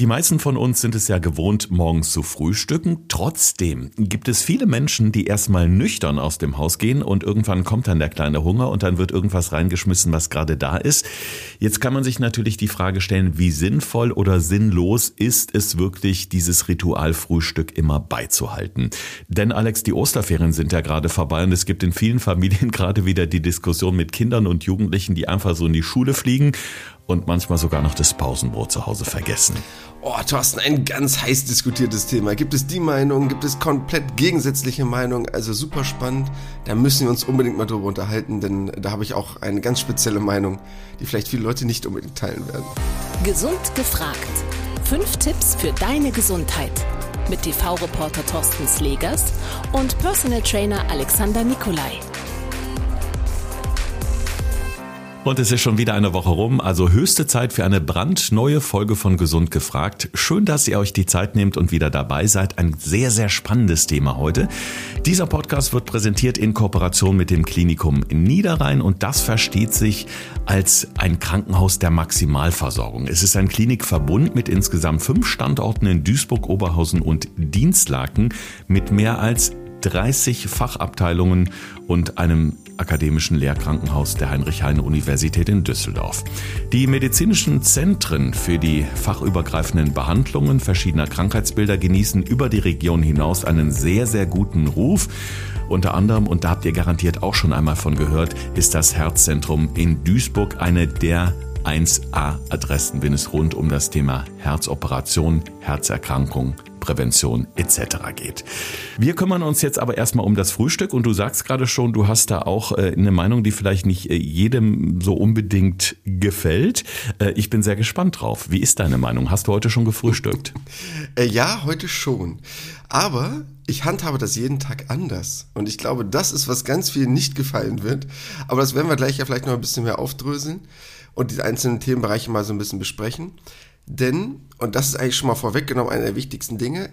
Die meisten von uns sind es ja gewohnt, morgens zu frühstücken. Trotzdem gibt es viele Menschen, die erstmal nüchtern aus dem Haus gehen und irgendwann kommt dann der kleine Hunger und dann wird irgendwas reingeschmissen, was gerade da ist. Jetzt kann man sich natürlich die Frage stellen, wie sinnvoll oder sinnlos ist es wirklich, dieses Ritual Frühstück immer beizuhalten? Denn Alex, die Osterferien sind ja gerade vorbei und es gibt in vielen Familien gerade wieder die Diskussion mit Kindern und Jugendlichen, die einfach so in die Schule fliegen und manchmal sogar noch das Pausenbrot zu Hause vergessen. Oh, Thorsten, ein ganz heiß diskutiertes Thema. Gibt es die Meinung, gibt es komplett gegensätzliche Meinung? Also super spannend. Da müssen wir uns unbedingt mal drüber unterhalten, denn da habe ich auch eine ganz spezielle Meinung, die vielleicht viele Leute nicht unbedingt teilen werden. Gesund gefragt. Fünf Tipps für deine Gesundheit. Mit TV-Reporter Thorsten Slegers und Personal Trainer Alexander Nikolai. Und es ist schon wieder eine Woche rum, also höchste Zeit für eine brandneue Folge von Gesund gefragt. Schön, dass ihr euch die Zeit nehmt und wieder dabei seid. Ein sehr, sehr spannendes Thema heute. Dieser Podcast wird präsentiert in Kooperation mit dem Klinikum in Niederrhein und das versteht sich als ein Krankenhaus der Maximalversorgung. Es ist ein Klinikverbund mit insgesamt fünf Standorten in Duisburg, Oberhausen und Dienstlaken mit mehr als 30 Fachabteilungen und einem akademischen Lehrkrankenhaus der Heinrich-Heine-Universität in Düsseldorf. Die medizinischen Zentren für die fachübergreifenden Behandlungen verschiedener Krankheitsbilder genießen über die Region hinaus einen sehr, sehr guten Ruf. Unter anderem, und da habt ihr garantiert auch schon einmal von gehört, ist das Herzzentrum in Duisburg eine der 1A-Adressen, wenn es rund um das Thema Herzoperation, Herzerkrankung Prävention etc. geht. Wir kümmern uns jetzt aber erstmal um das Frühstück und du sagst gerade schon, du hast da auch äh, eine Meinung, die vielleicht nicht äh, jedem so unbedingt gefällt. Äh, ich bin sehr gespannt drauf. Wie ist deine Meinung? Hast du heute schon gefrühstückt? ja, heute schon. Aber ich handhabe das jeden Tag anders. Und ich glaube, das ist, was ganz vielen nicht gefallen wird. Aber das werden wir gleich ja vielleicht noch ein bisschen mehr aufdröseln und die einzelnen Themenbereiche mal so ein bisschen besprechen. Denn, und das ist eigentlich schon mal vorweggenommen, einer der wichtigsten Dinge,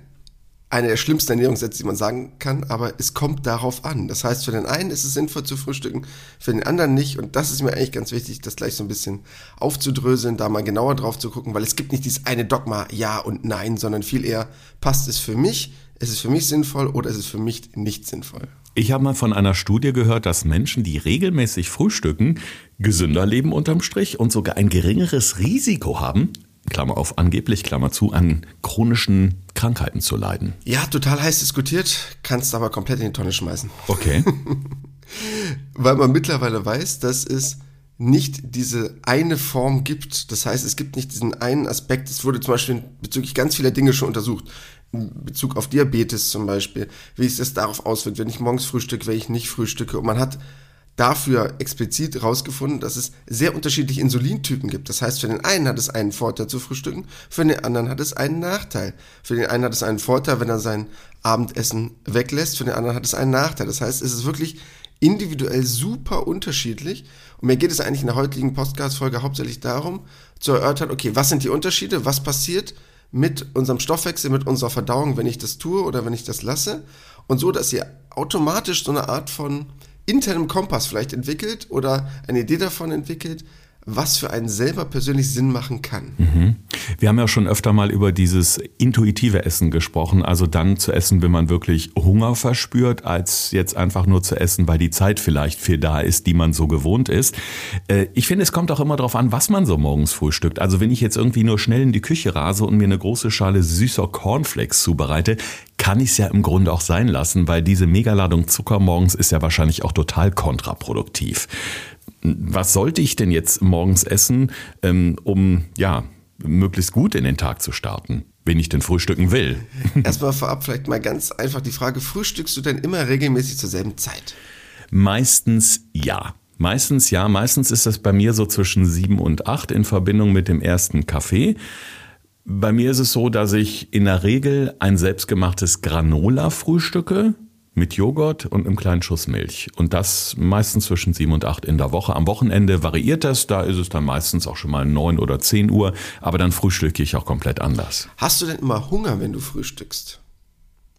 eine der schlimmsten Ernährungssätze, die man sagen kann, aber es kommt darauf an. Das heißt, für den einen ist es sinnvoll zu frühstücken, für den anderen nicht. Und das ist mir eigentlich ganz wichtig, das gleich so ein bisschen aufzudröseln, da mal genauer drauf zu gucken, weil es gibt nicht dieses eine Dogma, ja und nein, sondern viel eher, passt es für mich, ist es für mich sinnvoll oder ist es für mich nicht sinnvoll? Ich habe mal von einer Studie gehört, dass Menschen, die regelmäßig frühstücken, gesünder leben unterm Strich und sogar ein geringeres Risiko haben, Klammer auf angeblich, Klammer zu, an chronischen Krankheiten zu leiden. Ja, total heiß diskutiert, kannst aber komplett in die Tonne schmeißen. Okay. Weil man mittlerweile weiß, dass es nicht diese eine Form gibt. Das heißt, es gibt nicht diesen einen Aspekt. Es wurde zum Beispiel bezüglich ganz vieler Dinge schon untersucht. In Bezug auf Diabetes zum Beispiel, wie sich das darauf auswirkt, wenn ich morgens frühstücke, wenn ich nicht frühstücke. Und man hat dafür explizit herausgefunden, dass es sehr unterschiedliche Insulintypen gibt. Das heißt, für den einen hat es einen Vorteil zu frühstücken, für den anderen hat es einen Nachteil. Für den einen hat es einen Vorteil, wenn er sein Abendessen weglässt, für den anderen hat es einen Nachteil. Das heißt, es ist wirklich individuell super unterschiedlich. Und mir geht es eigentlich in der heutigen Podcast-Folge hauptsächlich darum, zu erörtern, okay, was sind die Unterschiede, was passiert mit unserem Stoffwechsel, mit unserer Verdauung, wenn ich das tue oder wenn ich das lasse. Und so, dass ihr automatisch so eine Art von internem Kompass vielleicht entwickelt oder eine Idee davon entwickelt, was für einen selber persönlich Sinn machen kann. Mhm. Wir haben ja schon öfter mal über dieses intuitive Essen gesprochen, also dann zu essen, wenn man wirklich Hunger verspürt, als jetzt einfach nur zu essen, weil die Zeit vielleicht viel da ist, die man so gewohnt ist. Äh, ich finde, es kommt auch immer darauf an, was man so morgens frühstückt. Also wenn ich jetzt irgendwie nur schnell in die Küche rase und mir eine große Schale süßer Cornflakes zubereite, kann ich es ja im Grunde auch sein lassen, weil diese Megaladung Zucker morgens ist ja wahrscheinlich auch total kontraproduktiv. Was sollte ich denn jetzt morgens essen, ähm, um ja möglichst gut in den Tag zu starten? wenn ich denn frühstücken will. Erstmal vorab vielleicht mal ganz einfach die Frage, frühstückst du denn immer regelmäßig zur selben Zeit? Meistens ja. Meistens ja. Meistens ist das bei mir so zwischen sieben und acht in Verbindung mit dem ersten Kaffee. Bei mir ist es so, dass ich in der Regel ein selbstgemachtes Granola frühstücke mit Joghurt und einem kleinen Schuss Milch. Und das meistens zwischen sieben und acht in der Woche. Am Wochenende variiert das, da ist es dann meistens auch schon mal neun oder zehn Uhr, aber dann frühstücke ich auch komplett anders. Hast du denn immer Hunger, wenn du frühstückst?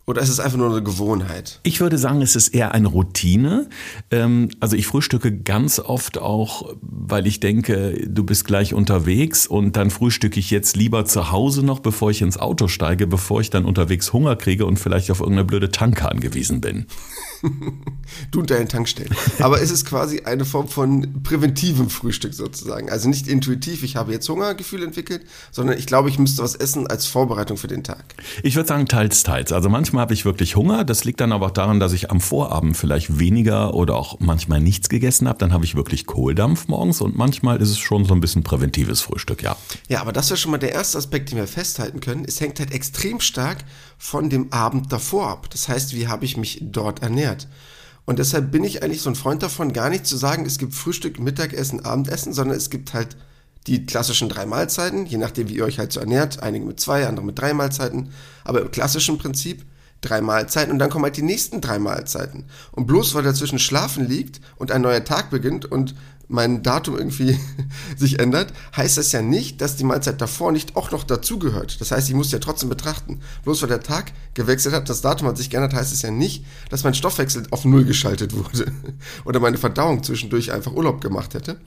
Oder ist es einfach nur eine Gewohnheit? Ich würde sagen, es ist eher eine Routine. Ähm, also ich frühstücke ganz oft auch, weil ich denke, du bist gleich unterwegs und dann frühstücke ich jetzt lieber zu Hause noch, bevor ich ins Auto steige, bevor ich dann unterwegs Hunger kriege und vielleicht auf irgendeine blöde Tanke angewiesen bin. Du und deine Tankstellen. Aber es ist quasi eine Form von präventivem Frühstück sozusagen. Also nicht intuitiv, ich habe jetzt Hungergefühl entwickelt, sondern ich glaube, ich müsste was essen als Vorbereitung für den Tag. Ich würde sagen, teils, teils. Also manchmal habe ich wirklich Hunger. Das liegt dann aber auch daran, dass ich am Vorabend vielleicht weniger oder auch manchmal nichts gegessen habe. Dann habe ich wirklich Kohldampf morgens und manchmal ist es schon so ein bisschen präventives Frühstück, ja. Ja, aber das wäre schon mal der erste Aspekt, den wir festhalten können. Es hängt halt extrem stark von dem Abend davor ab. Das heißt, wie habe ich mich dort ernährt? Und deshalb bin ich eigentlich so ein Freund davon, gar nicht zu sagen, es gibt Frühstück, Mittagessen, Abendessen, sondern es gibt halt die klassischen drei Mahlzeiten, je nachdem, wie ihr euch halt so ernährt. Einige mit zwei, andere mit drei Mahlzeiten. Aber im klassischen Prinzip drei Mahlzeiten und dann kommen halt die nächsten drei Mahlzeiten. Und bloß weil dazwischen Schlafen liegt und ein neuer Tag beginnt und mein Datum irgendwie sich ändert, heißt das ja nicht, dass die Mahlzeit davor nicht auch noch dazugehört. Das heißt, ich muss ja trotzdem betrachten. Bloß weil der Tag gewechselt hat, das Datum hat sich geändert, heißt es ja nicht, dass mein Stoffwechsel auf Null geschaltet wurde oder meine Verdauung zwischendurch einfach Urlaub gemacht hätte.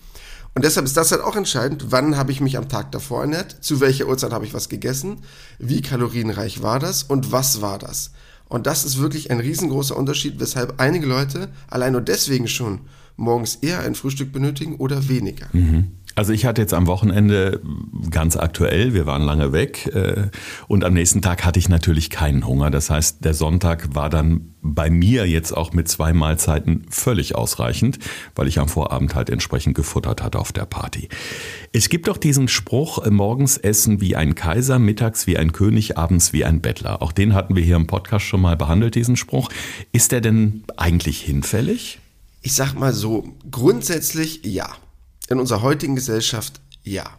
Und deshalb ist das halt auch entscheidend, wann habe ich mich am Tag davor ernährt, zu welcher Uhrzeit habe ich was gegessen, wie kalorienreich war das und was war das. Und das ist wirklich ein riesengroßer Unterschied, weshalb einige Leute allein nur deswegen schon morgens eher ein Frühstück benötigen oder weniger. Mhm. Also ich hatte jetzt am Wochenende ganz aktuell, wir waren lange weg äh, und am nächsten Tag hatte ich natürlich keinen Hunger. Das heißt, der Sonntag war dann bei mir jetzt auch mit zwei Mahlzeiten völlig ausreichend, weil ich am Vorabend halt entsprechend gefuttert hatte auf der Party. Es gibt doch diesen Spruch, äh, morgens essen wie ein Kaiser, mittags wie ein König, abends wie ein Bettler. Auch den hatten wir hier im Podcast schon mal behandelt, diesen Spruch. Ist der denn eigentlich hinfällig? Ich sag mal so, grundsätzlich ja in unserer heutigen Gesellschaft ja.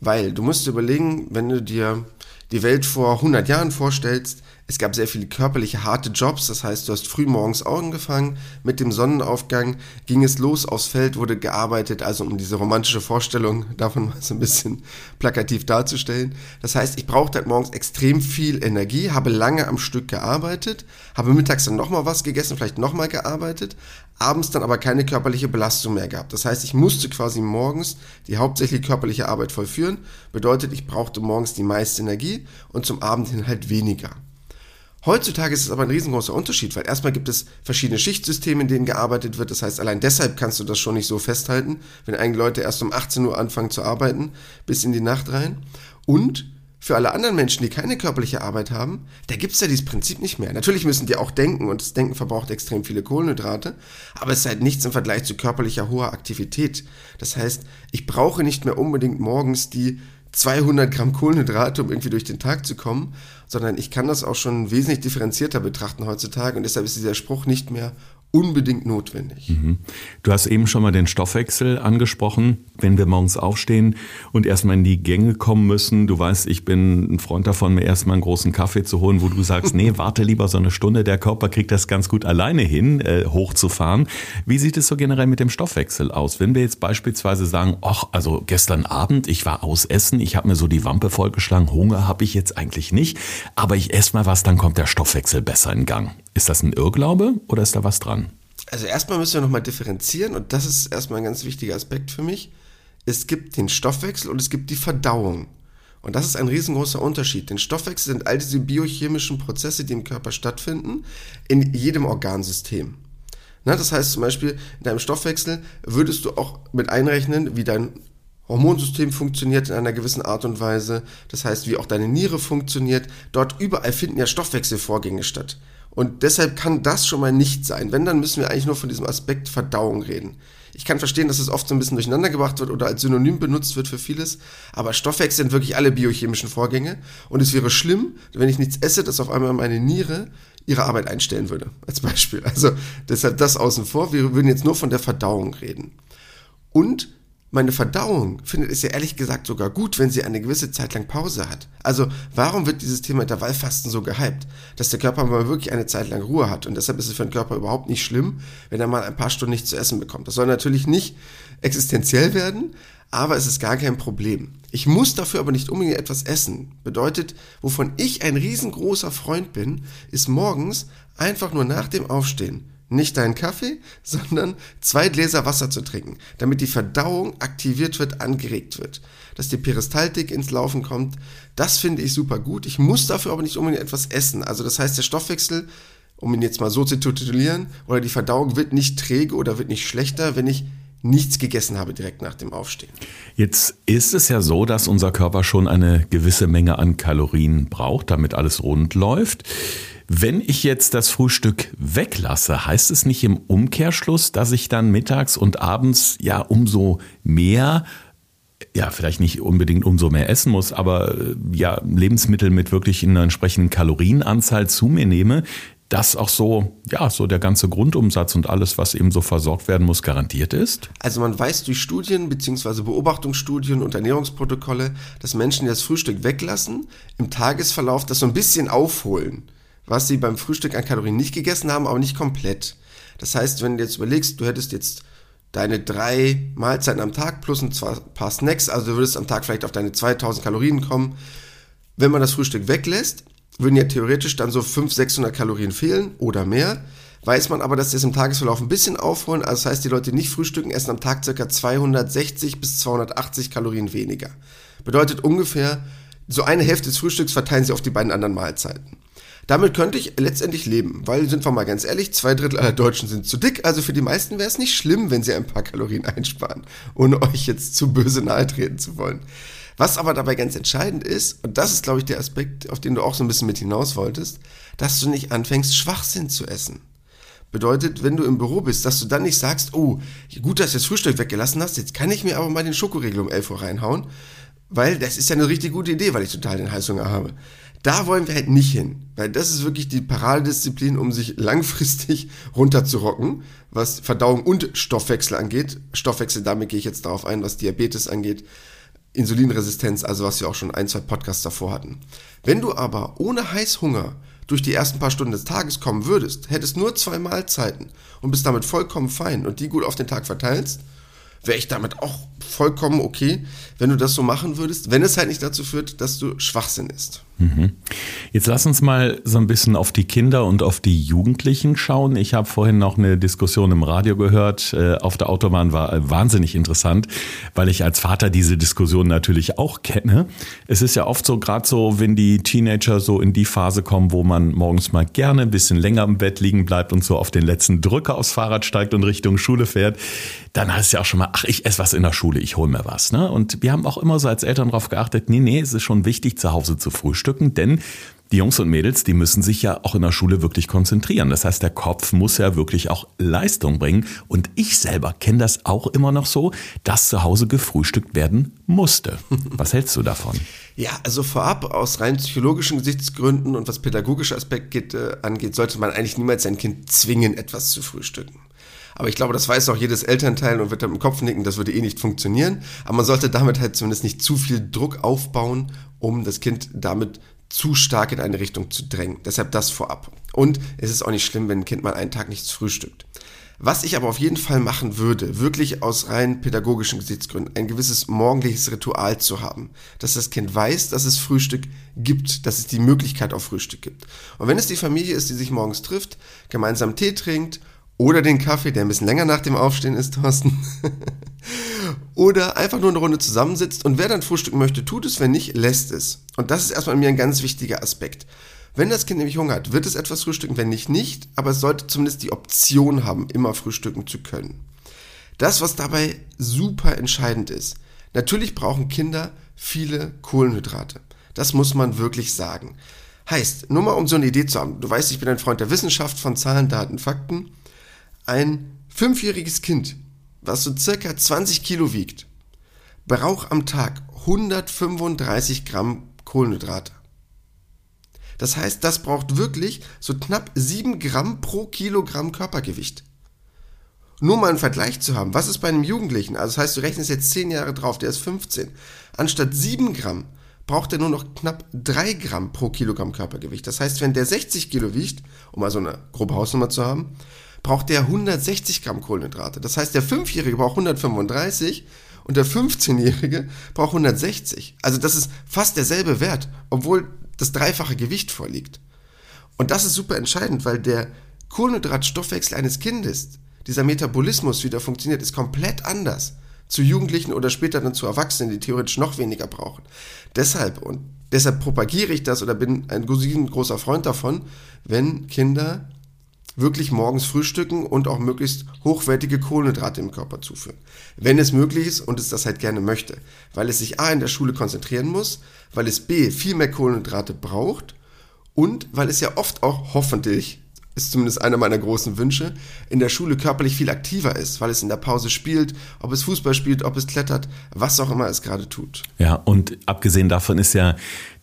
Weil du musst überlegen, wenn du dir die Welt vor 100 Jahren vorstellst, es gab sehr viele körperliche harte Jobs, das heißt, du hast früh morgens angefangen, mit dem Sonnenaufgang ging es los aufs Feld, wurde gearbeitet, also um diese romantische Vorstellung davon mal so ein bisschen plakativ darzustellen. Das heißt, ich brauchte halt morgens extrem viel Energie, habe lange am Stück gearbeitet, habe mittags dann nochmal was gegessen, vielleicht nochmal gearbeitet, abends dann aber keine körperliche Belastung mehr gehabt. Das heißt, ich musste quasi morgens die hauptsächlich körperliche Arbeit vollführen, bedeutet, ich brauchte morgens die meiste Energie und zum Abend hin halt weniger. Heutzutage ist es aber ein riesengroßer Unterschied, weil erstmal gibt es verschiedene Schichtsysteme, in denen gearbeitet wird. Das heißt, allein deshalb kannst du das schon nicht so festhalten, wenn eigentlich Leute erst um 18 Uhr anfangen zu arbeiten, bis in die Nacht rein. Und für alle anderen Menschen, die keine körperliche Arbeit haben, da gibt es ja dieses Prinzip nicht mehr. Natürlich müssen die auch denken und das Denken verbraucht extrem viele Kohlenhydrate, aber es ist halt nichts im Vergleich zu körperlicher hoher Aktivität. Das heißt, ich brauche nicht mehr unbedingt morgens die 200 Gramm Kohlenhydrate, um irgendwie durch den Tag zu kommen, sondern ich kann das auch schon wesentlich differenzierter betrachten heutzutage. Und deshalb ist dieser Spruch nicht mehr unbedingt notwendig. Mhm. Du hast eben schon mal den Stoffwechsel angesprochen, wenn wir morgens aufstehen und erstmal in die Gänge kommen müssen. Du weißt, ich bin ein Freund davon, mir erstmal einen großen Kaffee zu holen, wo du sagst, nee, warte lieber so eine Stunde, der Körper kriegt das ganz gut alleine hin, äh, hochzufahren. Wie sieht es so generell mit dem Stoffwechsel aus? Wenn wir jetzt beispielsweise sagen, ach, also gestern Abend, ich war aus Essen, ich habe mir so die Wampe vollgeschlagen, Hunger habe ich jetzt eigentlich nicht, aber ich esse mal was, dann kommt der Stoffwechsel besser in Gang. Ist das ein Irrglaube oder ist da was dran? Also erstmal müssen wir nochmal differenzieren und das ist erstmal ein ganz wichtiger Aspekt für mich. Es gibt den Stoffwechsel und es gibt die Verdauung. Und das ist ein riesengroßer Unterschied. Denn Stoffwechsel sind all diese biochemischen Prozesse, die im Körper stattfinden, in jedem Organsystem. Na, das heißt zum Beispiel, in deinem Stoffwechsel würdest du auch mit einrechnen, wie dein Hormonsystem funktioniert in einer gewissen Art und Weise. Das heißt, wie auch deine Niere funktioniert. Dort überall finden ja Stoffwechselvorgänge statt. Und deshalb kann das schon mal nicht sein. Wenn, dann müssen wir eigentlich nur von diesem Aspekt Verdauung reden. Ich kann verstehen, dass es oft so ein bisschen durcheinander gebracht wird oder als Synonym benutzt wird für vieles, aber Stoffwechsel sind wirklich alle biochemischen Vorgänge und es wäre schlimm, wenn ich nichts esse, dass auf einmal meine Niere ihre Arbeit einstellen würde, als Beispiel. Also deshalb das außen vor, wir würden jetzt nur von der Verdauung reden. Und meine Verdauung findet es ja ehrlich gesagt sogar gut, wenn sie eine gewisse Zeit lang Pause hat. Also warum wird dieses Thema Intervallfasten so gehypt? Dass der Körper mal wirklich eine Zeit lang Ruhe hat. Und deshalb ist es für den Körper überhaupt nicht schlimm, wenn er mal ein paar Stunden nichts zu essen bekommt. Das soll natürlich nicht existenziell werden, aber es ist gar kein Problem. Ich muss dafür aber nicht unbedingt etwas essen. Bedeutet, wovon ich ein riesengroßer Freund bin, ist morgens einfach nur nach dem Aufstehen nicht deinen Kaffee, sondern zwei Gläser Wasser zu trinken, damit die Verdauung aktiviert wird, angeregt wird. Dass die Peristaltik ins Laufen kommt, das finde ich super gut. Ich muss dafür aber nicht unbedingt etwas essen. Also das heißt, der Stoffwechsel, um ihn jetzt mal so zu titulieren, oder die Verdauung wird nicht träge oder wird nicht schlechter, wenn ich nichts gegessen habe direkt nach dem Aufstehen. Jetzt ist es ja so, dass unser Körper schon eine gewisse Menge an Kalorien braucht, damit alles rund läuft. Wenn ich jetzt das Frühstück weglasse, heißt es nicht im Umkehrschluss, dass ich dann mittags und abends ja umso mehr ja, vielleicht nicht unbedingt umso mehr essen muss, aber ja, Lebensmittel mit wirklich einer entsprechenden Kalorienanzahl zu mir nehme, dass auch so, ja, so der ganze Grundumsatz und alles, was eben so versorgt werden muss, garantiert ist? Also man weiß durch Studien bzw. Beobachtungsstudien und Ernährungsprotokolle, dass Menschen, die das Frühstück weglassen, im Tagesverlauf das so ein bisschen aufholen, was sie beim Frühstück an Kalorien nicht gegessen haben, aber nicht komplett. Das heißt, wenn du jetzt überlegst, du hättest jetzt deine drei Mahlzeiten am Tag plus ein paar Snacks, also du würdest am Tag vielleicht auf deine 2000 Kalorien kommen. Wenn man das Frühstück weglässt, würden ja theoretisch dann so 500, 600 Kalorien fehlen oder mehr. Weiß man aber, dass das im Tagesverlauf ein bisschen aufholen. Also das heißt, die Leute, die nicht frühstücken, essen am Tag ca. 260 bis 280 Kalorien weniger. Bedeutet ungefähr, so eine Hälfte des Frühstücks verteilen sie auf die beiden anderen Mahlzeiten. Damit könnte ich letztendlich leben, weil, sind wir mal ganz ehrlich, zwei Drittel aller Deutschen sind zu dick, also für die meisten wäre es nicht schlimm, wenn sie ein paar Kalorien einsparen, ohne euch jetzt zu böse nahe treten zu wollen. Was aber dabei ganz entscheidend ist, und das ist, glaube ich, der Aspekt, auf den du auch so ein bisschen mit hinaus wolltest, dass du nicht anfängst, Schwachsinn zu essen. Bedeutet, wenn du im Büro bist, dass du dann nicht sagst, oh, gut, dass du das Frühstück weggelassen hast, jetzt kann ich mir aber mal den Schokoriegel um 11 Uhr reinhauen, weil das ist ja eine richtig gute Idee, weil ich total den Heißhunger habe. Da wollen wir halt nicht hin, weil das ist wirklich die Paradedisziplin, um sich langfristig runterzurocken, was Verdauung und Stoffwechsel angeht. Stoffwechsel, damit gehe ich jetzt darauf ein, was Diabetes angeht. Insulinresistenz, also was wir auch schon ein, zwei Podcasts davor hatten. Wenn du aber ohne Heißhunger durch die ersten paar Stunden des Tages kommen würdest, hättest nur zwei Mahlzeiten und bist damit vollkommen fein und die gut auf den Tag verteilst, wäre ich damit auch vollkommen okay, wenn du das so machen würdest, wenn es halt nicht dazu führt, dass du Schwachsinn isst. Jetzt lass uns mal so ein bisschen auf die Kinder und auf die Jugendlichen schauen. Ich habe vorhin noch eine Diskussion im Radio gehört. Äh, auf der Autobahn war äh, wahnsinnig interessant, weil ich als Vater diese Diskussion natürlich auch kenne. Es ist ja oft so, gerade so, wenn die Teenager so in die Phase kommen, wo man morgens mal gerne ein bisschen länger im Bett liegen bleibt und so auf den letzten Drücker aufs Fahrrad steigt und Richtung Schule fährt, dann heißt es ja auch schon mal, ach, ich esse was in der Schule, ich hole mir was. Ne? Und wir haben auch immer so als Eltern darauf geachtet, nee, nee, es ist schon wichtig, zu Hause zu frühstücken, denn die Jungs und Mädels, die müssen sich ja auch in der Schule wirklich konzentrieren. Das heißt, der Kopf muss ja wirklich auch Leistung bringen. Und ich selber kenne das auch immer noch so, dass zu Hause gefrühstückt werden musste. Was hältst du davon? Ja, also vorab aus rein psychologischen Gesichtsgründen und was pädagogische Aspekte angeht, sollte man eigentlich niemals sein Kind zwingen, etwas zu frühstücken. Aber ich glaube, das weiß auch jedes Elternteil und wird dann im Kopf nicken, das würde eh nicht funktionieren. Aber man sollte damit halt zumindest nicht zu viel Druck aufbauen, um das Kind damit zu stark in eine Richtung zu drängen. Deshalb das vorab. Und es ist auch nicht schlimm, wenn ein Kind mal einen Tag nichts frühstückt. Was ich aber auf jeden Fall machen würde, wirklich aus rein pädagogischen Gesichtsgründen, ein gewisses morgendliches Ritual zu haben, dass das Kind weiß, dass es Frühstück gibt, dass es die Möglichkeit auf Frühstück gibt. Und wenn es die Familie ist, die sich morgens trifft, gemeinsam Tee trinkt oder den Kaffee, der ein bisschen länger nach dem Aufstehen ist, Thorsten. Oder einfach nur eine Runde zusammensitzt und wer dann frühstücken möchte, tut es, wenn nicht, lässt es. Und das ist erstmal mir ein ganz wichtiger Aspekt. Wenn das Kind nämlich Hunger hat, wird es etwas frühstücken, wenn nicht, nicht, aber es sollte zumindest die Option haben, immer frühstücken zu können. Das, was dabei super entscheidend ist, natürlich brauchen Kinder viele Kohlenhydrate. Das muss man wirklich sagen. Heißt, nur mal um so eine Idee zu haben, du weißt, ich bin ein Freund der Wissenschaft von Zahlen, Daten, Fakten. Ein fünfjähriges Kind, was so circa 20 Kilo wiegt, braucht am Tag 135 Gramm Kohlenhydrate. Das heißt, das braucht wirklich so knapp 7 Gramm pro Kilogramm Körpergewicht. Nur mal einen Vergleich zu haben, was ist bei einem Jugendlichen? Also das heißt, du rechnest jetzt 10 Jahre drauf, der ist 15. Anstatt 7 Gramm braucht er nur noch knapp 3 Gramm pro Kilogramm Körpergewicht. Das heißt, wenn der 60 Kilo wiegt, um mal so eine grobe Hausnummer zu haben, braucht der 160 Gramm Kohlenhydrate. Das heißt, der 5-Jährige braucht 135 und der 15-Jährige braucht 160. Also das ist fast derselbe Wert, obwohl das dreifache Gewicht vorliegt. Und das ist super entscheidend, weil der Kohlenhydratstoffwechsel eines Kindes, dieser Metabolismus wieder funktioniert, ist komplett anders zu Jugendlichen oder später dann zu Erwachsenen, die theoretisch noch weniger brauchen. Deshalb und deshalb propagiere ich das oder bin ein großer Freund davon, wenn Kinder wirklich morgens frühstücken und auch möglichst hochwertige Kohlenhydrate im Körper zuführen. Wenn es möglich ist und es das halt gerne möchte. Weil es sich A in der Schule konzentrieren muss, weil es B viel mehr Kohlenhydrate braucht und weil es ja oft auch hoffentlich ist zumindest einer meiner großen Wünsche, in der Schule körperlich viel aktiver ist, weil es in der Pause spielt, ob es Fußball spielt, ob es klettert, was auch immer es gerade tut. Ja, und abgesehen davon ist ja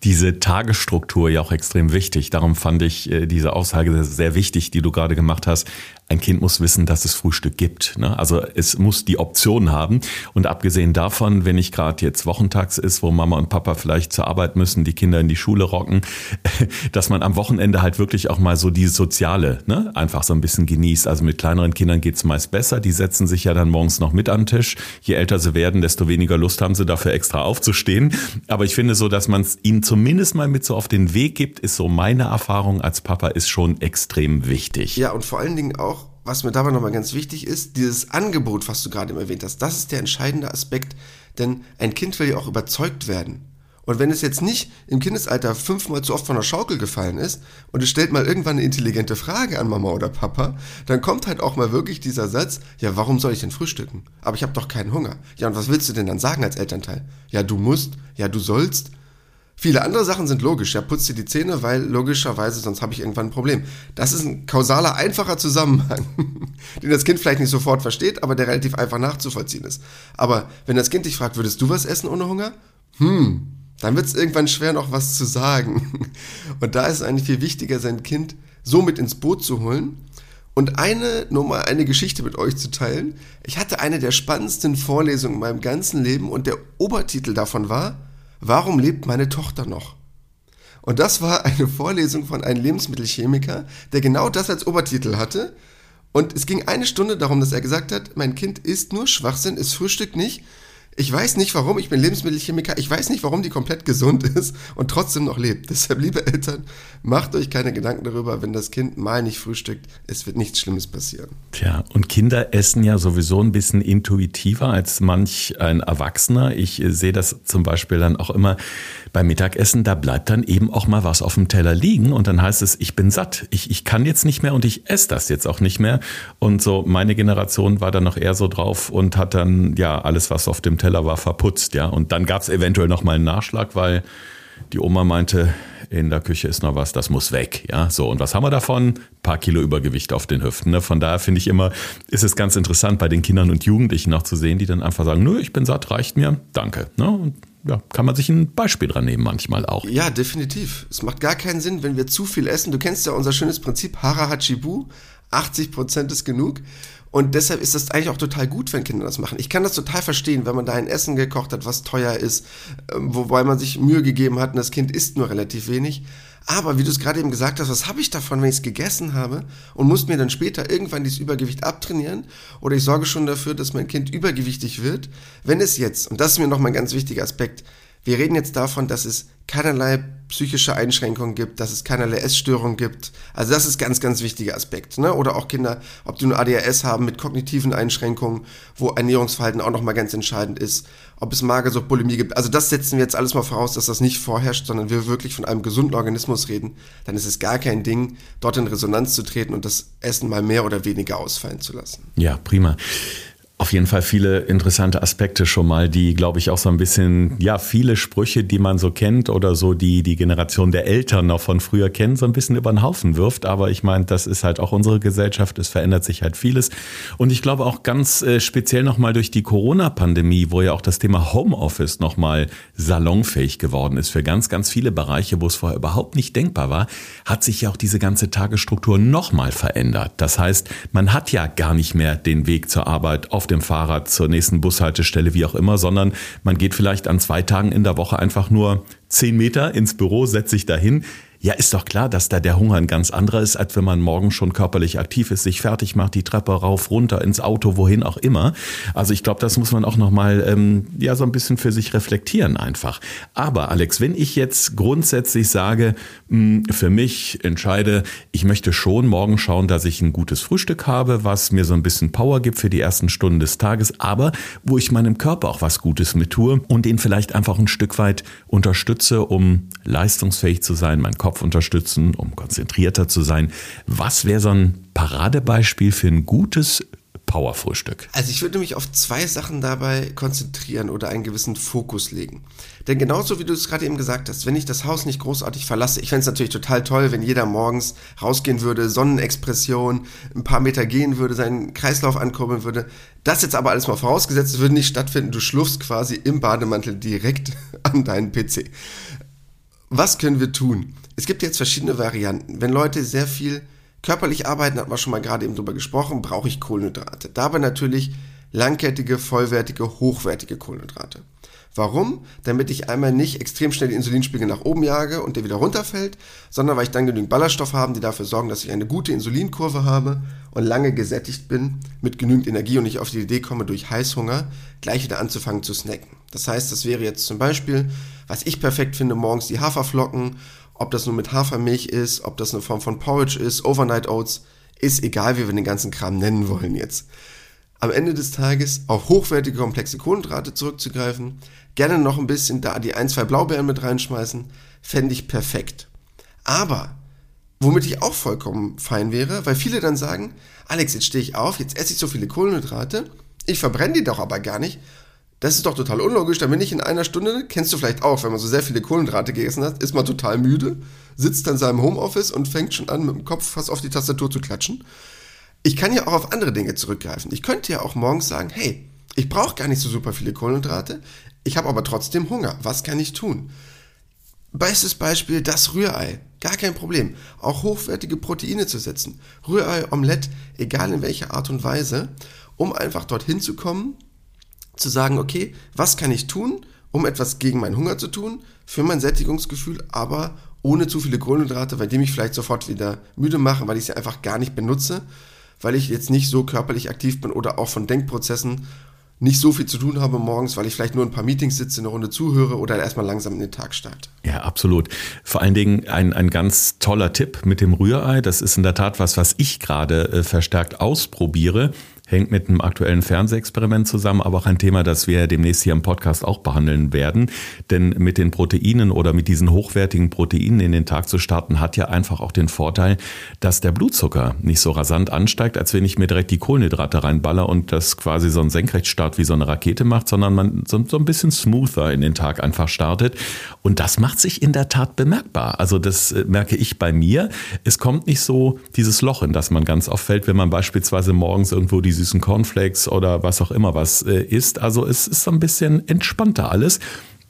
diese Tagesstruktur ja auch extrem wichtig. Darum fand ich äh, diese Aussage sehr wichtig, die du gerade gemacht hast. Ein Kind muss wissen, dass es Frühstück gibt. Ne? Also es muss die Option haben. Und abgesehen davon, wenn ich gerade jetzt wochentags ist, wo Mama und Papa vielleicht zur Arbeit müssen, die Kinder in die Schule rocken, dass man am Wochenende halt wirklich auch mal so die soziale ne? einfach so ein bisschen genießt. Also mit kleineren Kindern geht's meist besser. Die setzen sich ja dann morgens noch mit den Tisch. Je älter sie werden, desto weniger Lust haben sie dafür extra aufzustehen. Aber ich finde so, dass man es ihnen zumindest mal mit so auf den Weg gibt, ist so meine Erfahrung als Papa, ist schon extrem wichtig. Ja, und vor allen Dingen auch, was mir dabei nochmal ganz wichtig ist, dieses Angebot, was du gerade erwähnt hast, das ist der entscheidende Aspekt, denn ein Kind will ja auch überzeugt werden. Und wenn es jetzt nicht im Kindesalter fünfmal zu oft von der Schaukel gefallen ist und es stellt mal irgendwann eine intelligente Frage an Mama oder Papa, dann kommt halt auch mal wirklich dieser Satz, ja, warum soll ich denn frühstücken? Aber ich habe doch keinen Hunger. Ja, und was willst du denn dann sagen als Elternteil? Ja, du musst, ja, du sollst. Viele andere Sachen sind logisch. Ja, putz dir die Zähne, weil logischerweise sonst habe ich irgendwann ein Problem. Das ist ein kausaler, einfacher Zusammenhang, den das Kind vielleicht nicht sofort versteht, aber der relativ einfach nachzuvollziehen ist. Aber wenn das Kind dich fragt, würdest du was essen ohne Hunger? Hm, dann wird es irgendwann schwer, noch was zu sagen. Und da ist es eigentlich viel wichtiger, sein Kind so mit ins Boot zu holen. Und eine, nur mal eine Geschichte mit euch zu teilen. Ich hatte eine der spannendsten Vorlesungen in meinem ganzen Leben und der Obertitel davon war, Warum lebt meine Tochter noch? Und das war eine Vorlesung von einem Lebensmittelchemiker, der genau das als Obertitel hatte. Und es ging eine Stunde darum, dass er gesagt hat, mein Kind isst nur Schwachsinn, es frühstückt nicht ich weiß nicht warum, ich bin Lebensmittelchemiker, ich weiß nicht warum die komplett gesund ist und trotzdem noch lebt. Deshalb, liebe Eltern, macht euch keine Gedanken darüber, wenn das Kind mal nicht frühstückt, es wird nichts Schlimmes passieren. Tja, und Kinder essen ja sowieso ein bisschen intuitiver als manch ein Erwachsener. Ich sehe das zum Beispiel dann auch immer beim Mittagessen, da bleibt dann eben auch mal was auf dem Teller liegen und dann heißt es, ich bin satt, ich, ich kann jetzt nicht mehr und ich esse das jetzt auch nicht mehr. Und so meine Generation war dann noch eher so drauf und hat dann ja alles, was auf dem Teller war verputzt, ja. Und dann gab es eventuell noch mal einen Nachschlag, weil die Oma meinte, in der Küche ist noch was, das muss weg. Ja, so. Und was haben wir davon? Ein paar Kilo Übergewicht auf den Hüften. Ne? Von daher finde ich immer, ist es ganz interessant, bei den Kindern und Jugendlichen noch zu sehen, die dann einfach sagen, nö, ich bin satt, reicht mir, danke. Ne? Und ja, kann man sich ein Beispiel dran nehmen manchmal auch. Ja, definitiv. Es macht gar keinen Sinn, wenn wir zu viel essen. Du kennst ja unser schönes Prinzip Hara Hachibu. 80% ist genug. Und deshalb ist das eigentlich auch total gut, wenn Kinder das machen. Ich kann das total verstehen, wenn man da ein Essen gekocht hat, was teuer ist, ähm, wobei man sich Mühe gegeben hat und das Kind isst nur relativ wenig. Aber wie du es gerade eben gesagt hast, was habe ich davon, wenn ich es gegessen habe und muss mir dann später irgendwann dieses Übergewicht abtrainieren? Oder ich sorge schon dafür, dass mein Kind übergewichtig wird, wenn es jetzt, und das ist mir nochmal ein ganz wichtiger Aspekt, wir reden jetzt davon, dass es keinerlei psychische Einschränkungen gibt, dass es keinerlei Essstörungen gibt. Also das ist ganz, ganz wichtiger Aspekt. Ne? Oder auch Kinder, ob die nur ADHS haben mit kognitiven Einschränkungen, wo Ernährungsverhalten auch nochmal ganz entscheidend ist. Ob es Magersucht, Bulimie gibt. Also das setzen wir jetzt alles mal voraus, dass das nicht vorherrscht, sondern wir wirklich von einem gesunden Organismus reden. Dann ist es gar kein Ding, dort in Resonanz zu treten und das Essen mal mehr oder weniger ausfallen zu lassen. Ja, prima. Auf jeden Fall viele interessante Aspekte schon mal, die, glaube ich, auch so ein bisschen, ja, viele Sprüche, die man so kennt oder so, die die Generation der Eltern noch von früher kennen, so ein bisschen über den Haufen wirft. Aber ich meine, das ist halt auch unsere Gesellschaft, es verändert sich halt vieles. Und ich glaube auch ganz äh, speziell nochmal durch die Corona-Pandemie, wo ja auch das Thema Homeoffice nochmal salonfähig geworden ist für ganz, ganz viele Bereiche, wo es vorher überhaupt nicht denkbar war, hat sich ja auch diese ganze Tagesstruktur nochmal verändert. Das heißt, man hat ja gar nicht mehr den Weg zur Arbeit auf dem Fahrrad zur nächsten Bushaltestelle, wie auch immer, sondern man geht vielleicht an zwei Tagen in der Woche einfach nur zehn Meter ins Büro, setzt sich dahin, ja, ist doch klar, dass da der Hunger ein ganz anderer ist, als wenn man morgen schon körperlich aktiv ist, sich fertig macht, die Treppe rauf, runter, ins Auto, wohin auch immer. Also ich glaube, das muss man auch nochmal ähm, ja, so ein bisschen für sich reflektieren einfach. Aber Alex, wenn ich jetzt grundsätzlich sage, mh, hm, für mich entscheide, ich möchte schon morgen schauen, dass ich ein gutes Frühstück habe, was mir so ein bisschen Power gibt für die ersten Stunden des Tages, aber wo ich meinem Körper auch was Gutes mit tue und den vielleicht einfach ein Stück weit unterstütze, um leistungsfähig zu sein, mein Kopf Kopf unterstützen, um konzentrierter zu sein. Was wäre so ein Paradebeispiel für ein gutes Powerfrühstück? Also ich würde mich auf zwei Sachen dabei konzentrieren oder einen gewissen Fokus legen. Denn genauso wie du es gerade eben gesagt hast, wenn ich das Haus nicht großartig verlasse, ich fände es natürlich total toll, wenn jeder morgens rausgehen würde, Sonnenexpression, ein paar Meter gehen würde, seinen Kreislauf ankurbeln würde. Das jetzt aber alles mal vorausgesetzt, würde nicht stattfinden. Du schlufst quasi im Bademantel direkt an deinen PC. Was können wir tun? Es gibt jetzt verschiedene Varianten. Wenn Leute sehr viel körperlich arbeiten, hat man schon mal gerade eben drüber gesprochen, brauche ich Kohlenhydrate. Dabei natürlich langkettige, vollwertige, hochwertige Kohlenhydrate. Warum? Damit ich einmal nicht extrem schnell die Insulinspiegel nach oben jage und der wieder runterfällt, sondern weil ich dann genügend Ballaststoff habe, die dafür sorgen, dass ich eine gute Insulinkurve habe und lange gesättigt bin mit genügend Energie und nicht auf die Idee komme, durch Heißhunger gleich wieder anzufangen zu snacken. Das heißt, das wäre jetzt zum Beispiel, was ich perfekt finde, morgens die Haferflocken ob das nur mit Hafermilch ist, ob das eine Form von Porridge ist, Overnight Oats, ist egal, wie wir den ganzen Kram nennen wollen jetzt. Am Ende des Tages auf hochwertige, komplexe Kohlenhydrate zurückzugreifen, gerne noch ein bisschen da die ein, zwei Blaubeeren mit reinschmeißen, fände ich perfekt. Aber, womit ich auch vollkommen fein wäre, weil viele dann sagen, Alex, jetzt stehe ich auf, jetzt esse ich so viele Kohlenhydrate, ich verbrenne die doch aber gar nicht das ist doch total unlogisch, dann bin ich in einer Stunde, kennst du vielleicht auch, wenn man so sehr viele Kohlenhydrate gegessen hat, ist man total müde, sitzt dann in seinem Homeoffice und fängt schon an, mit dem Kopf fast auf die Tastatur zu klatschen. Ich kann ja auch auf andere Dinge zurückgreifen. Ich könnte ja auch morgens sagen, hey, ich brauche gar nicht so super viele Kohlenhydrate, ich habe aber trotzdem Hunger. Was kann ich tun? Bestes Beispiel das Rührei. Gar kein Problem. Auch hochwertige Proteine zu setzen. Rührei, Omelette, egal in welcher Art und Weise, um einfach dorthin zu kommen zu sagen, okay, was kann ich tun, um etwas gegen meinen Hunger zu tun, für mein Sättigungsgefühl, aber ohne zu viele Kohlenhydrate, weil die mich vielleicht sofort wieder müde machen, weil ich sie einfach gar nicht benutze, weil ich jetzt nicht so körperlich aktiv bin oder auch von Denkprozessen nicht so viel zu tun habe morgens, weil ich vielleicht nur ein paar Meetings sitze, eine Runde zuhöre oder erstmal langsam in den Tag starte. Ja, absolut. Vor allen Dingen ein, ein ganz toller Tipp mit dem Rührei. Das ist in der Tat was, was ich gerade äh, verstärkt ausprobiere hängt mit einem aktuellen Fernsehexperiment zusammen, aber auch ein Thema, das wir demnächst hier im Podcast auch behandeln werden. Denn mit den Proteinen oder mit diesen hochwertigen Proteinen in den Tag zu starten, hat ja einfach auch den Vorteil, dass der Blutzucker nicht so rasant ansteigt, als wenn ich mir direkt die Kohlenhydrate reinballer und das quasi so ein Senkrechtstart wie so eine Rakete macht, sondern man so, so ein bisschen smoother in den Tag einfach startet. Und das macht sich in der Tat bemerkbar. Also das äh, merke ich bei mir. Es kommt nicht so dieses Loch, in das man ganz oft fällt, wenn man beispielsweise morgens irgendwo diese süßen Cornflakes oder was auch immer was äh, ist. Also es ist so ein bisschen entspannter alles.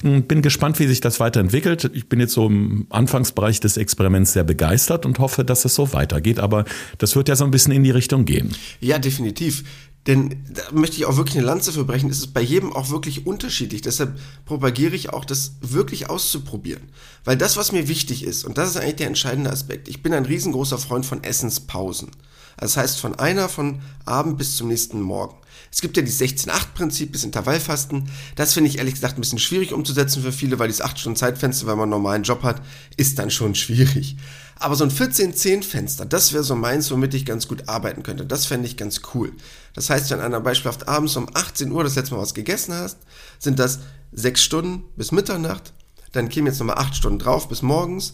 Hm, bin gespannt, wie sich das weiterentwickelt. Ich bin jetzt so im Anfangsbereich des Experiments sehr begeistert und hoffe, dass es so weitergeht. Aber das wird ja so ein bisschen in die Richtung gehen. Ja, definitiv. Denn da möchte ich auch wirklich eine Lanze für brechen. Es ist bei jedem auch wirklich unterschiedlich. Deshalb propagiere ich auch, das wirklich auszuprobieren. Weil das, was mir wichtig ist, und das ist eigentlich der entscheidende Aspekt, ich bin ein riesengroßer Freund von Essenspausen. Das heißt von einer von Abend bis zum nächsten Morgen. Es gibt ja die 16-8-Prinzip bis Intervallfasten. Das finde ich ehrlich gesagt ein bisschen schwierig umzusetzen für viele, weil dieses 8-Stunden-Zeitfenster, wenn man einen normalen Job hat, ist dann schon schwierig. Aber so ein 14-10-Fenster, das wäre so meins, womit ich ganz gut arbeiten könnte. Das fände ich ganz cool. Das heißt, wenn einer beispielhaft abends um 18 Uhr das letzte Mal was gegessen hast, sind das 6 Stunden bis Mitternacht. Dann kämen jetzt nochmal 8 Stunden drauf bis morgens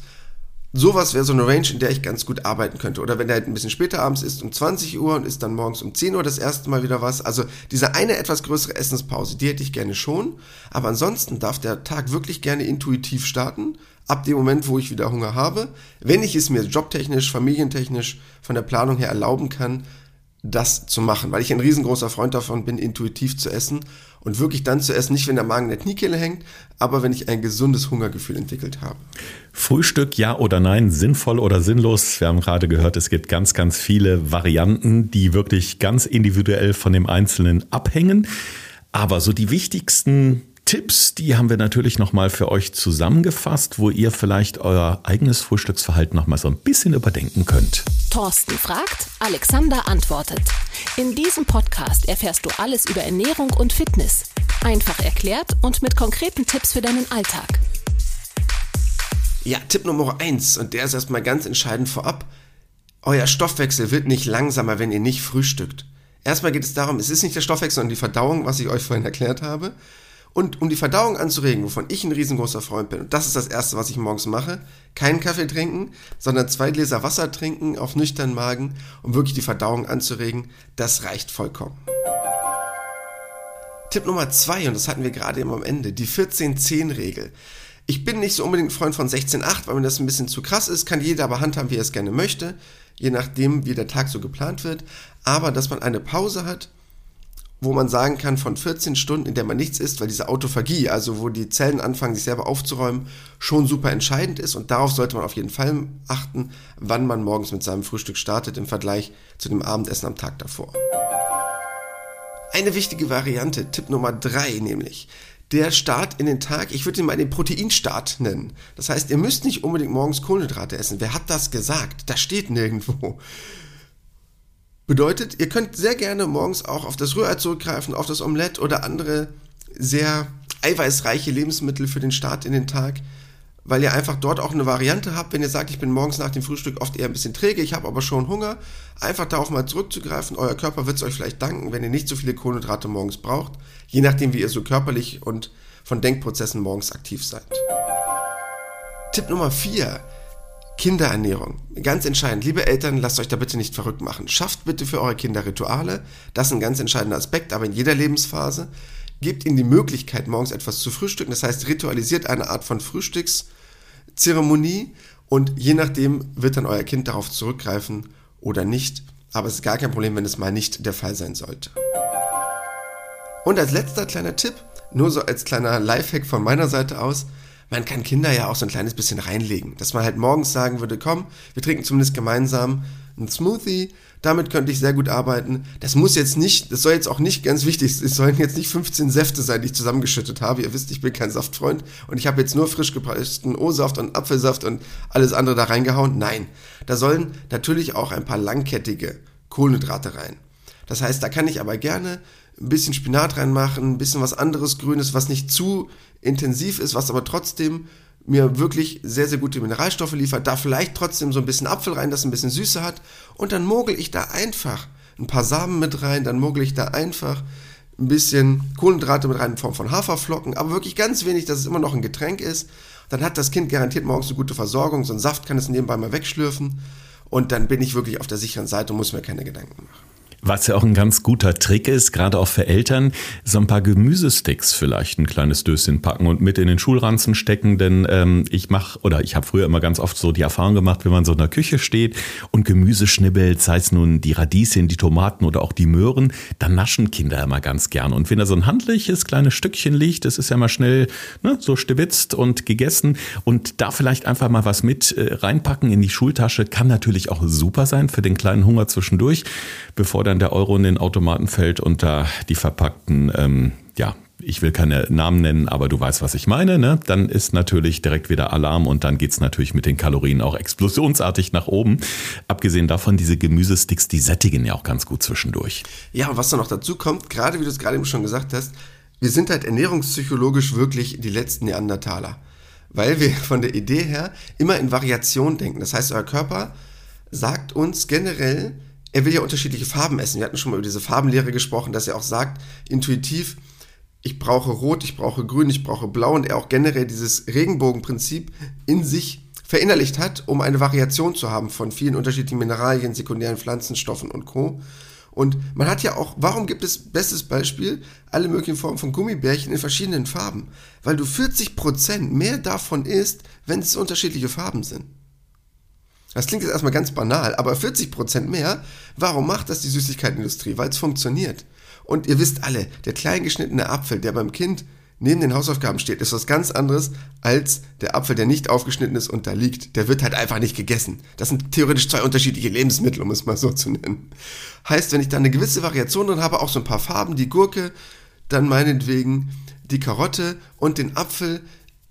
sowas wäre so eine Range, in der ich ganz gut arbeiten könnte. Oder wenn der halt ein bisschen später abends ist, um 20 Uhr und ist dann morgens um 10 Uhr das erste Mal wieder was. Also diese eine etwas größere Essenspause, die hätte ich gerne schon. Aber ansonsten darf der Tag wirklich gerne intuitiv starten. Ab dem Moment, wo ich wieder Hunger habe. Wenn ich es mir jobtechnisch, familientechnisch, von der Planung her erlauben kann, das zu machen, weil ich ein riesengroßer Freund davon bin, intuitiv zu essen und wirklich dann zu essen, nicht wenn der Magen in der Kniekehle hängt, aber wenn ich ein gesundes Hungergefühl entwickelt habe. Frühstück ja oder nein, sinnvoll oder sinnlos? Wir haben gerade gehört, es gibt ganz, ganz viele Varianten, die wirklich ganz individuell von dem Einzelnen abhängen. Aber so die wichtigsten Tipps, die haben wir natürlich nochmal für euch zusammengefasst, wo ihr vielleicht euer eigenes Frühstücksverhalten nochmal so ein bisschen überdenken könnt. Thorsten fragt, Alexander antwortet. In diesem Podcast erfährst du alles über Ernährung und Fitness. Einfach erklärt und mit konkreten Tipps für deinen Alltag. Ja, Tipp Nummer eins und der ist erstmal ganz entscheidend vorab. Euer Stoffwechsel wird nicht langsamer, wenn ihr nicht frühstückt. Erstmal geht es darum, es ist nicht der Stoffwechsel, sondern die Verdauung, was ich euch vorhin erklärt habe. Und um die Verdauung anzuregen, wovon ich ein riesengroßer Freund bin, und das ist das Erste, was ich morgens mache, keinen Kaffee trinken, sondern zwei Gläser Wasser trinken auf nüchternen Magen, um wirklich die Verdauung anzuregen, das reicht vollkommen. Tipp Nummer zwei, und das hatten wir gerade eben am Ende, die 14-10-Regel. Ich bin nicht so unbedingt Freund von 16-8, weil mir das ein bisschen zu krass ist, kann jeder aber handhaben, wie er es gerne möchte, je nachdem, wie der Tag so geplant wird, aber dass man eine Pause hat, wo man sagen kann, von 14 Stunden, in der man nichts isst, weil diese Autophagie, also wo die Zellen anfangen, sich selber aufzuräumen, schon super entscheidend ist. Und darauf sollte man auf jeden Fall achten, wann man morgens mit seinem Frühstück startet im Vergleich zu dem Abendessen am Tag davor. Eine wichtige Variante, Tipp Nummer 3 nämlich, der Start in den Tag, ich würde ihn mal den Proteinstart nennen. Das heißt, ihr müsst nicht unbedingt morgens Kohlenhydrate essen. Wer hat das gesagt? Das steht nirgendwo. Bedeutet, ihr könnt sehr gerne morgens auch auf das Rührei zurückgreifen, auf das Omelett oder andere sehr eiweißreiche Lebensmittel für den Start in den Tag, weil ihr einfach dort auch eine Variante habt, wenn ihr sagt, ich bin morgens nach dem Frühstück oft eher ein bisschen träge, ich habe aber schon Hunger, einfach darauf mal zurückzugreifen. Euer Körper wird es euch vielleicht danken, wenn ihr nicht so viele Kohlenhydrate morgens braucht, je nachdem, wie ihr so körperlich und von Denkprozessen morgens aktiv seid. Tipp Nummer 4 Kinderernährung. Ganz entscheidend. Liebe Eltern, lasst euch da bitte nicht verrückt machen. Schafft bitte für eure Kinder Rituale. Das ist ein ganz entscheidender Aspekt, aber in jeder Lebensphase. Gebt ihnen die Möglichkeit, morgens etwas zu frühstücken. Das heißt, ritualisiert eine Art von Frühstückszeremonie und je nachdem wird dann euer Kind darauf zurückgreifen oder nicht. Aber es ist gar kein Problem, wenn es mal nicht der Fall sein sollte. Und als letzter kleiner Tipp, nur so als kleiner Lifehack von meiner Seite aus, man kann Kinder ja auch so ein kleines bisschen reinlegen. Dass man halt morgens sagen würde, komm, wir trinken zumindest gemeinsam einen Smoothie, damit könnte ich sehr gut arbeiten. Das muss jetzt nicht, das soll jetzt auch nicht ganz wichtig, es sollen jetzt nicht 15 Säfte sein, die ich zusammengeschüttet habe. Ihr wisst, ich bin kein Saftfreund und ich habe jetzt nur frisch gepressten O-Saft und Apfelsaft und alles andere da reingehauen. Nein, da sollen natürlich auch ein paar langkettige Kohlenhydrate rein. Das heißt, da kann ich aber gerne ein bisschen Spinat reinmachen, ein bisschen was anderes Grünes, was nicht zu intensiv ist, was aber trotzdem mir wirklich sehr, sehr gute Mineralstoffe liefert. Da vielleicht trotzdem so ein bisschen Apfel rein, das ein bisschen Süße hat. Und dann mogel ich da einfach ein paar Samen mit rein, dann mogel ich da einfach ein bisschen Kohlenhydrate mit rein in Form von Haferflocken, aber wirklich ganz wenig, dass es immer noch ein Getränk ist. Dann hat das Kind garantiert morgens eine gute Versorgung, so ein Saft kann es nebenbei mal wegschlürfen und dann bin ich wirklich auf der sicheren Seite und muss mir keine Gedanken machen. Was ja auch ein ganz guter Trick ist, gerade auch für Eltern, so ein paar Gemüsesticks vielleicht ein kleines Döschen packen und mit in den Schulranzen stecken, denn ähm, ich mache oder ich habe früher immer ganz oft so die Erfahrung gemacht, wenn man so in der Küche steht und Gemüse schnibbelt, sei es nun die Radieschen, die Tomaten oder auch die Möhren, dann naschen Kinder immer ganz gern. Und wenn da so ein handliches kleines Stückchen liegt, das ist ja mal schnell ne, so stewitzt und gegessen und da vielleicht einfach mal was mit äh, reinpacken in die Schultasche, kann natürlich auch super sein für den kleinen Hunger zwischendurch, bevor dann der Euro in den Automaten fällt und da die verpackten, ähm, ja, ich will keine Namen nennen, aber du weißt, was ich meine, ne? dann ist natürlich direkt wieder Alarm und dann geht's natürlich mit den Kalorien auch explosionsartig nach oben. Abgesehen davon, diese Gemüsesticks, die sättigen ja auch ganz gut zwischendurch. Ja, und was da noch dazu kommt, gerade wie du es gerade eben schon gesagt hast, wir sind halt ernährungspsychologisch wirklich die letzten Neandertaler. Weil wir von der Idee her immer in Variation denken. Das heißt, euer Körper sagt uns generell, er will ja unterschiedliche Farben essen. Wir hatten schon mal über diese Farbenlehre gesprochen, dass er auch sagt, intuitiv, ich brauche Rot, ich brauche Grün, ich brauche Blau und er auch generell dieses Regenbogenprinzip in sich verinnerlicht hat, um eine Variation zu haben von vielen unterschiedlichen Mineralien, sekundären Pflanzenstoffen und Co. Und man hat ja auch, warum gibt es, bestes Beispiel, alle möglichen Formen von Gummibärchen in verschiedenen Farben? Weil du 40% mehr davon isst, wenn es unterschiedliche Farben sind. Das klingt jetzt erstmal ganz banal, aber 40% mehr, warum macht das die Süßigkeitenindustrie? Weil es funktioniert. Und ihr wisst alle, der kleingeschnittene Apfel, der beim Kind neben den Hausaufgaben steht, ist was ganz anderes als der Apfel, der nicht aufgeschnitten ist und da liegt. Der wird halt einfach nicht gegessen. Das sind theoretisch zwei unterschiedliche Lebensmittel, um es mal so zu nennen. Heißt, wenn ich da eine gewisse Variation drin habe, auch so ein paar Farben, die Gurke, dann meinetwegen die Karotte und den Apfel,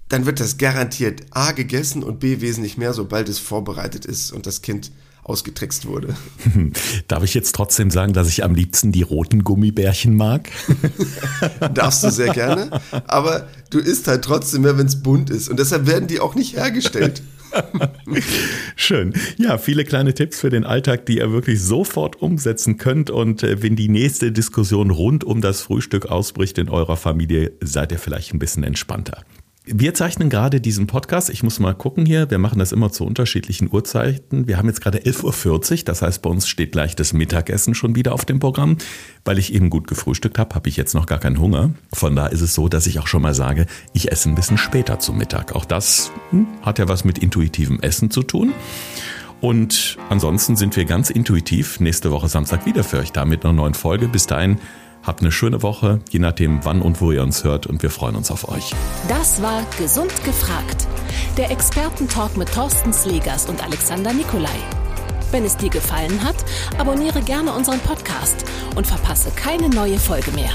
dann wird das garantiert A gegessen und B wesentlich mehr, sobald es vorbereitet ist und das Kind ausgetrickst wurde. Darf ich jetzt trotzdem sagen, dass ich am liebsten die roten Gummibärchen mag? Darfst du sehr gerne, aber du isst halt trotzdem mehr, wenn es bunt ist und deshalb werden die auch nicht hergestellt. Schön. Ja, viele kleine Tipps für den Alltag, die ihr wirklich sofort umsetzen könnt. Und äh, wenn die nächste Diskussion rund um das Frühstück ausbricht in eurer Familie, seid ihr vielleicht ein bisschen entspannter. Wir zeichnen gerade diesen Podcast. Ich muss mal gucken hier. Wir machen das immer zu unterschiedlichen Uhrzeiten. Wir haben jetzt gerade 11.40 Uhr. Das heißt, bei uns steht gleich das Mittagessen schon wieder auf dem Programm. Weil ich eben gut gefrühstückt habe, habe ich jetzt noch gar keinen Hunger. Von da ist es so, dass ich auch schon mal sage, ich esse ein bisschen später zum Mittag. Auch das hm, hat ja was mit intuitivem Essen zu tun. Und ansonsten sind wir ganz intuitiv nächste Woche Samstag wieder für euch da mit einer neuen Folge. Bis dahin Habt eine schöne Woche, je nachdem wann und wo ihr uns hört und wir freuen uns auf euch. Das war Gesund gefragt. Der Expertentalk mit Thorsten Slegers und Alexander Nikolai. Wenn es dir gefallen hat, abonniere gerne unseren Podcast und verpasse keine neue Folge mehr.